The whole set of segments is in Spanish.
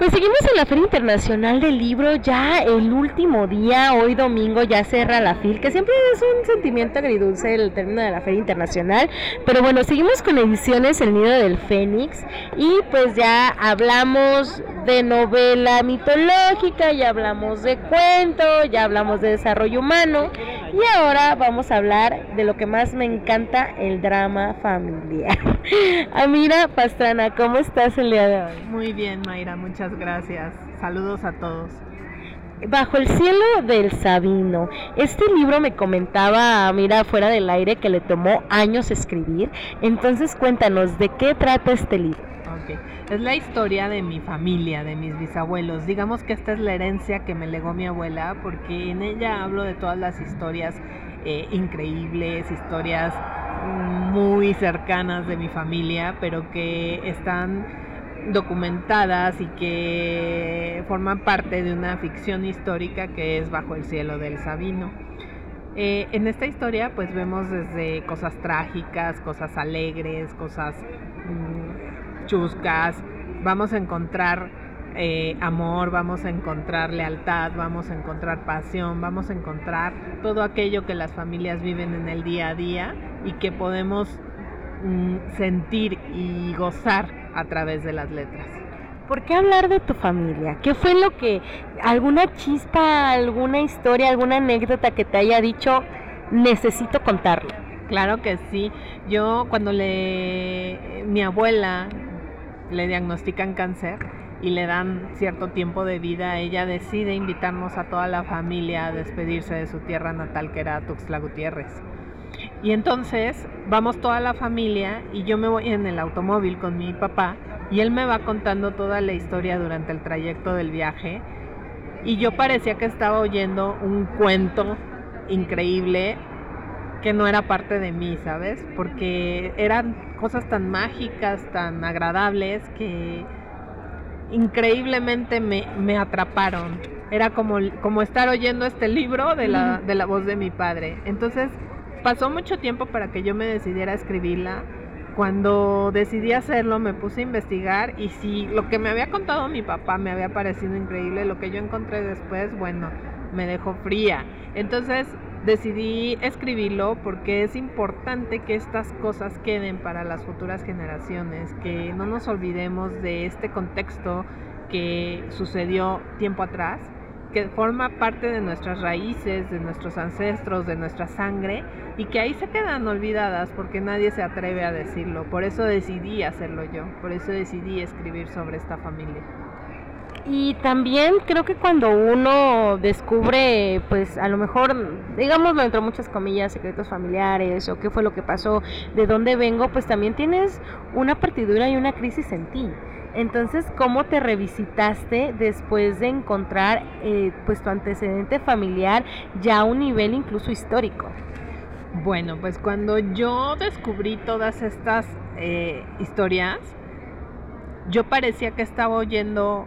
Pues seguimos en la Feria Internacional del Libro, ya el último día, hoy domingo ya cierra la FIL, que siempre es un sentimiento agridulce el término de la Feria Internacional, pero bueno, seguimos con ediciones El Nido del Fénix y pues ya hablamos de novela mitológica, ya hablamos de cuento, ya hablamos de desarrollo humano y ahora vamos a hablar de lo que más me encanta, el drama familiar. Amira Pastrana, ¿cómo estás el día de hoy? Muy bien, Mayra, muchas gracias. Saludos a todos. Bajo el cielo del Sabino. Este libro me comentaba, mira, fuera del aire, que le tomó años escribir. Entonces cuéntanos, ¿de qué trata este libro? Es la historia de mi familia, de mis bisabuelos. Digamos que esta es la herencia que me legó mi abuela, porque en ella hablo de todas las historias eh, increíbles, historias muy cercanas de mi familia, pero que están documentadas y que forman parte de una ficción histórica que es Bajo el cielo del Sabino. Eh, en esta historia pues vemos desde cosas trágicas, cosas alegres, cosas mm, chuscas, vamos a encontrar eh, amor, vamos a encontrar lealtad, vamos a encontrar pasión, vamos a encontrar todo aquello que las familias viven en el día a día y que podemos mm, sentir y gozar a través de las letras. ¿Por qué hablar de tu familia? ¿Qué fue lo que, alguna chispa, alguna historia, alguna anécdota que te haya dicho, necesito contarlo? Claro que sí. Yo cuando le, mi abuela le diagnostican cáncer y le dan cierto tiempo de vida, ella decide invitarnos a toda la familia a despedirse de su tierra natal que era Tuxtla Gutiérrez. Y entonces vamos toda la familia y yo me voy en el automóvil con mi papá y él me va contando toda la historia durante el trayecto del viaje y yo parecía que estaba oyendo un cuento increíble que no era parte de mí, ¿sabes? Porque eran cosas tan mágicas, tan agradables que increíblemente me, me atraparon. Era como, como estar oyendo este libro de la, de la voz de mi padre. Entonces pasó mucho tiempo para que yo me decidiera a escribirla. Cuando decidí hacerlo me puse a investigar y si lo que me había contado mi papá me había parecido increíble, lo que yo encontré después, bueno, me dejó fría. Entonces decidí escribirlo porque es importante que estas cosas queden para las futuras generaciones, que no nos olvidemos de este contexto que sucedió tiempo atrás que forma parte de nuestras raíces, de nuestros ancestros, de nuestra sangre y que ahí se quedan olvidadas porque nadie se atreve a decirlo. Por eso decidí hacerlo yo, por eso decidí escribir sobre esta familia. Y también creo que cuando uno descubre, pues a lo mejor, digámoslo entre muchas comillas, secretos familiares o qué fue lo que pasó, de dónde vengo, pues también tienes una partidura y una crisis en ti. Entonces, ¿cómo te revisitaste después de encontrar eh, pues tu antecedente familiar ya a un nivel incluso histórico? Bueno, pues cuando yo descubrí todas estas eh, historias, yo parecía que estaba oyendo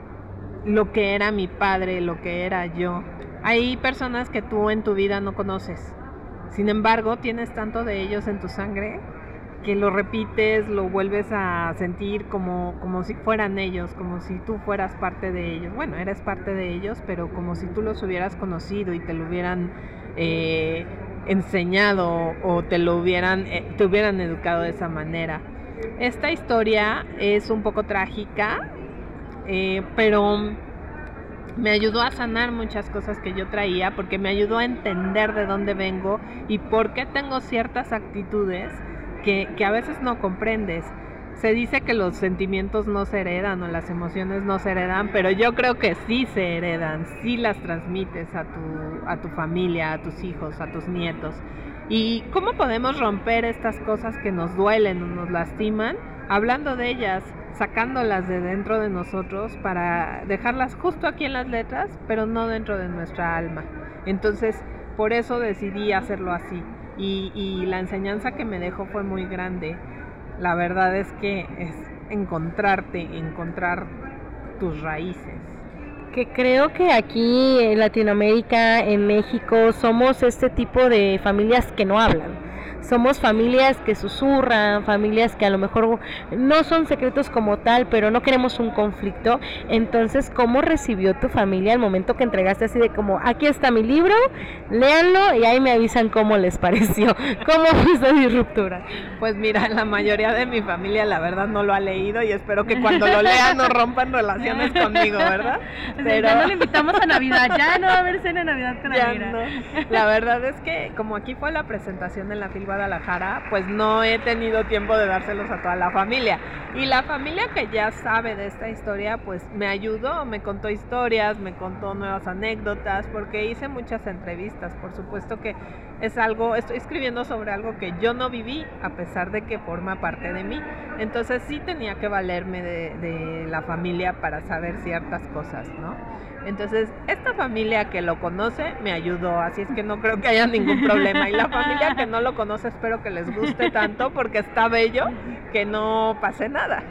lo que era mi padre, lo que era yo. Hay personas que tú en tu vida no conoces. Sin embargo, tienes tanto de ellos en tu sangre que lo repites, lo vuelves a sentir como, como si fueran ellos, como si tú fueras parte de ellos. Bueno, eres parte de ellos, pero como si tú los hubieras conocido y te lo hubieran eh, enseñado o te lo hubieran, eh, te hubieran educado de esa manera. Esta historia es un poco trágica, eh, pero me ayudó a sanar muchas cosas que yo traía, porque me ayudó a entender de dónde vengo y por qué tengo ciertas actitudes que, a veces no comprendes. Se dice que los sentimientos no se heredan o las emociones no se heredan, pero yo creo que sí se heredan, sí las transmites a tu, a tu familia, a tus hijos, a tus nietos. ¿Y cómo podemos romper estas cosas que nos duelen o nos lastiman? Hablando de ellas, sacándolas de dentro de nosotros para dejarlas justo aquí en las letras, pero no dentro de nuestra alma. Entonces, por eso decidí hacerlo así y, la enseñanza que me dejó fue muy grande. La verdad es que es encontrarte, encontrar tus raíces. Que creo que aquí en Latinoamérica, en México, somos este tipo de familias que no hablan somos familias que susurran, familias que a lo mejor no son secretos como tal, pero no queremos un conflicto. Entonces, ¿cómo recibió tu familia el momento que entregaste así de como, aquí está mi libro, léanlo y ahí me avisan cómo les pareció? ¿Cómo fue esa disruptura? Pues mira, la mayoría de mi familia la verdad no lo ha leído y espero que cuando lo lean no rompan relaciones conmigo, ¿verdad? Pero ya no le invitamos a Navidad, ya no va a haber cena de Navidad con Navidad. La verdad es que como aquí fue la presentación en la FIL Guadalajara, pues no he tenido tiempo de dárselos a toda la familia. Y la familia que ya sabe de esta historia, pues me ayudó, me contó historias, me contó nuevas anécdotas, porque hice muchas entrevistas. Por supuesto que es algo, estoy escribiendo sobre algo que yo no viví, a pesar de que forma parte de mí. Entonces sí tenía que valerme de, la familia para saber ciertas cosas, ¿no? Entonces, esta familia que lo conoce me ayudó, así es que no creo que haya ningún problema. Y la familia que no lo conoce espero que les guste tanto porque está bello que no pase nada.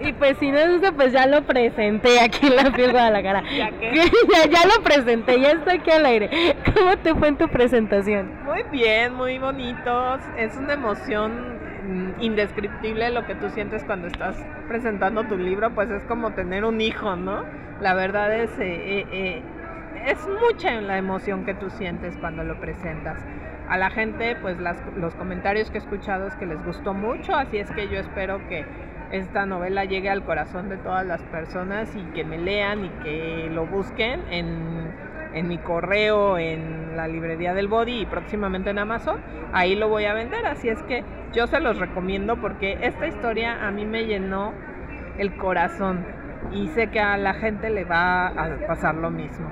Y pues si no les gusta, pues ya lo presenté aquí en la piel Guadalajara. ¿Ya, ya, ya lo presenté, ya está aquí al aire. ¿Cómo te fue en tu presentación? Muy bien, muy bonitos. Es una emoción mm, indescriptible lo que tú sientes cuando estás presentando tu libro, pues es como tener un hijo, ¿no? La verdad es, eh, eh, eh, es mucha la emoción que tú sientes cuando lo presentas. A la gente, pues las, los comentarios que he escuchado es que les gustó mucho, así es que yo espero que esta novela llegue al corazón de todas las personas y que me lean y que lo busquen en, en mi correo, en la librería del Body y próximamente en Amazon. Ahí lo voy a vender, así es que yo se los recomiendo porque esta historia a mí me llenó el corazón y sé que a la gente le va a pasar lo mismo.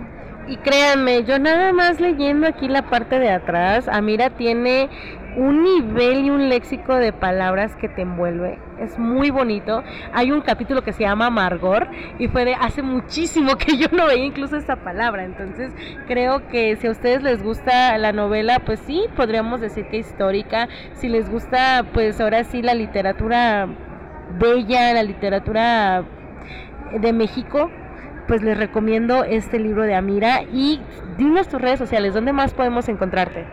Y créanme, yo nada más leyendo aquí la parte de atrás, Amira tiene un nivel y un léxico de palabras que te envuelve. Es muy bonito. Hay un capítulo que se llama Amargor y fue de hace muchísimo que yo no veía incluso esta palabra. Entonces creo que si a ustedes les gusta la novela, pues sí, podríamos decir que histórica. Si les gusta, pues ahora sí la literatura bella, la literatura de México, pues les recomiendo este libro de Amira y dinos tus redes sociales, ¿dónde más podemos encontrarte?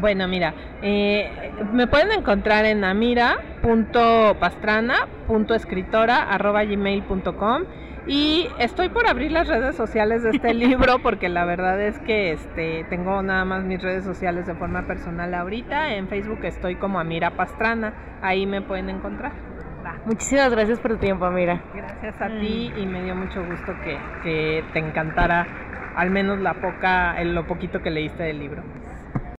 Bueno, mira, eh, me pueden encontrar en amira.pastrana.escritora.gmail.com y estoy por abrir las redes sociales de este libro porque la verdad es que este tengo nada más mis redes sociales de forma personal ahorita. En Facebook estoy como Amira Pastrana, ahí me pueden encontrar. Muchísimas gracias por tu tiempo, Amira. Gracias a ti y me dio mucho gusto que, que te encantara al menos la poca, lo poquito que leíste del libro.